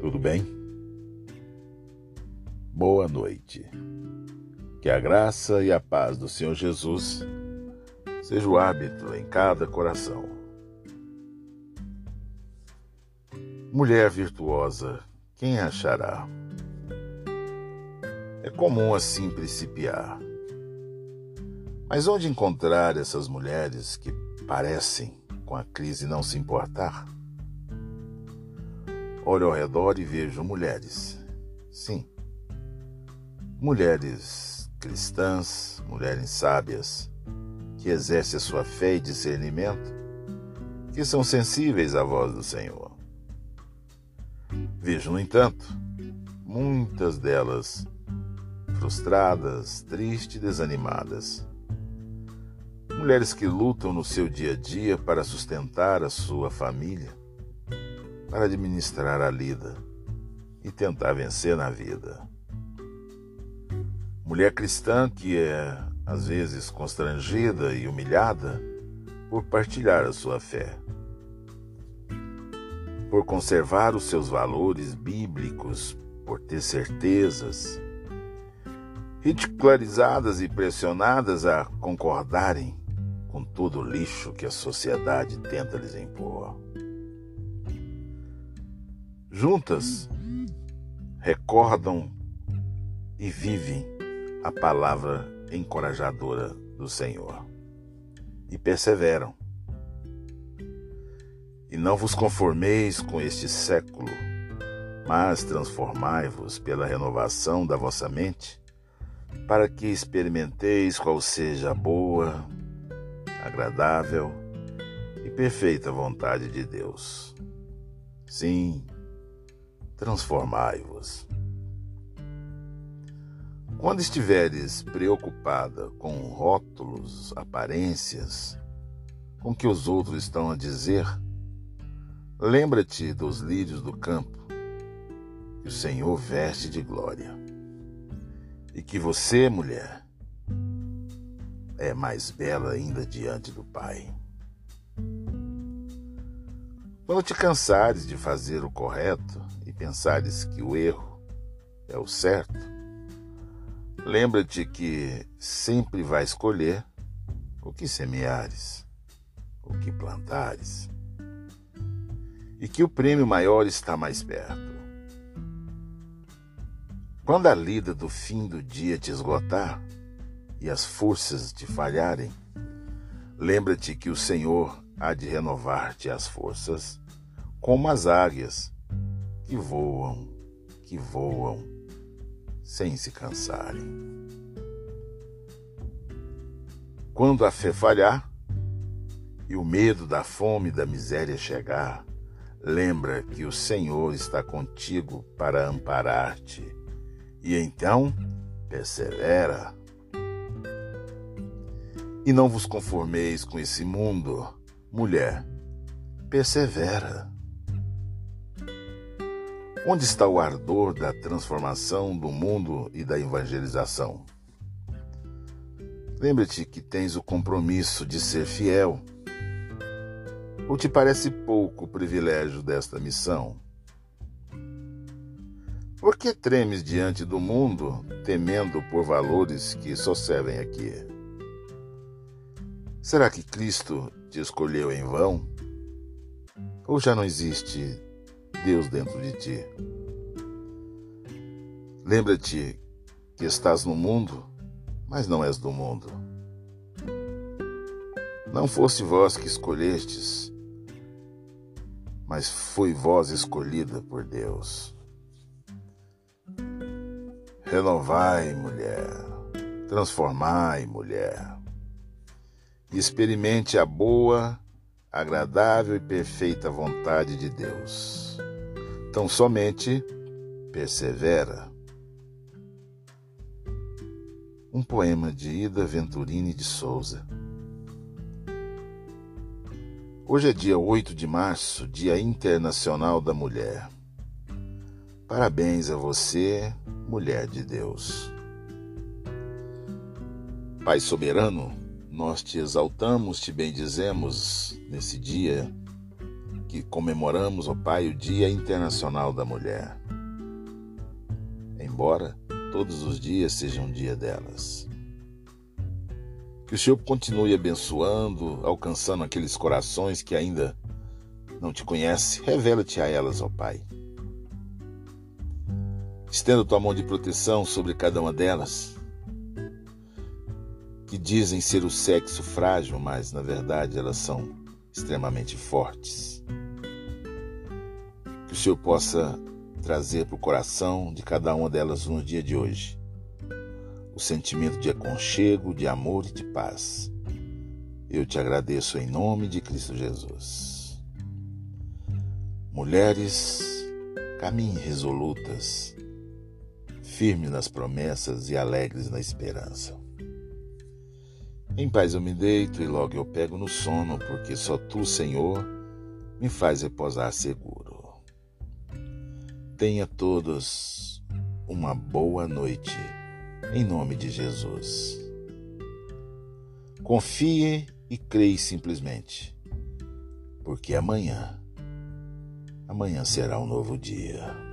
Tudo bem? Boa noite. Que a graça e a paz do Senhor Jesus seja o hábito em cada coração. Mulher virtuosa, quem achará? É comum assim principiar. Mas onde encontrar essas mulheres que parecem com a crise não se importar? Olho ao redor e vejo mulheres. Sim, mulheres cristãs, mulheres sábias, que exercem a sua fé e discernimento, que são sensíveis à voz do Senhor. Vejo, no entanto, muitas delas frustradas, tristes e desanimadas. Mulheres que lutam no seu dia a dia para sustentar a sua família, para administrar a lida e tentar vencer na vida. Mulher cristã que é, às vezes, constrangida e humilhada por partilhar a sua fé, por conservar os seus valores bíblicos, por ter certezas, ridicularizadas e pressionadas a concordarem com todo o lixo que a sociedade tenta lhes impor. Juntas, recordam e vivem a palavra encorajadora do Senhor e perseveram. E não vos conformeis com este século, mas transformai-vos pela renovação da vossa mente, para que experimenteis qual seja a boa, agradável e perfeita vontade de Deus. Sim, transformai-vos. Quando estiveres preocupada com rótulos, aparências, com que os outros estão a dizer, lembra-te dos lírios do campo, que o Senhor veste de glória, e que você, mulher, é mais bela ainda diante do Pai. Quando te cansares de fazer o correto pensares que o erro é o certo, Lembra-te que sempre vai escolher o que semeares, o que plantares, e que o prêmio maior está mais perto. Quando a lida do fim do dia te esgotar e as forças te falharem, lembra-te que o Senhor há de renovar-te as forças como as águias que voam, que voam sem se cansarem. Quando a fé falhar e o medo da fome e da miséria chegar, lembra que o Senhor está contigo para amparar-te. E então persevera. E não vos conformeis com esse mundo, mulher, persevera. Onde está o ardor da transformação do mundo e da evangelização? Lembre-te que tens o compromisso de ser fiel. Ou te parece pouco o privilégio desta missão? Por que tremes diante do mundo, temendo por valores que só servem aqui? Será que Cristo te escolheu em vão? Ou já não existe Deus dentro de ti. Lembra-te que estás no mundo, mas não és do mundo. Não fosse vós que escolhestes, mas foi vós escolhida por Deus. Renovai, mulher, transformai, mulher, e experimente a boa, agradável e perfeita vontade de Deus. Tão somente persevera. Um poema de Ida Venturini de Souza. Hoje é dia 8 de março, Dia Internacional da Mulher. Parabéns a você, mulher de Deus. Pai soberano, nós te exaltamos, te bendizemos nesse dia que comemoramos, ó Pai, o Dia Internacional da Mulher. Embora todos os dias seja um dia delas. Que o Senhor continue abençoando, alcançando aqueles corações que ainda não te conhecem. Revela-te a elas, ó Pai. Estenda tua mão de proteção sobre cada uma delas, dizem ser o sexo frágil, mas na verdade elas são extremamente fortes. Que o Senhor possa trazer para o coração de cada uma delas no dia de hoje o sentimento de aconchego, de amor e de paz. Eu te agradeço em nome de Cristo Jesus. Mulheres, caminhem resolutas, firmes nas promessas e alegres na esperança. Em paz eu me deito e logo eu pego no sono, porque só tu, Senhor, me faz repousar seguro. Tenha todos uma boa noite, em nome de Jesus. Confie e creia simplesmente, porque amanhã, amanhã será um novo dia.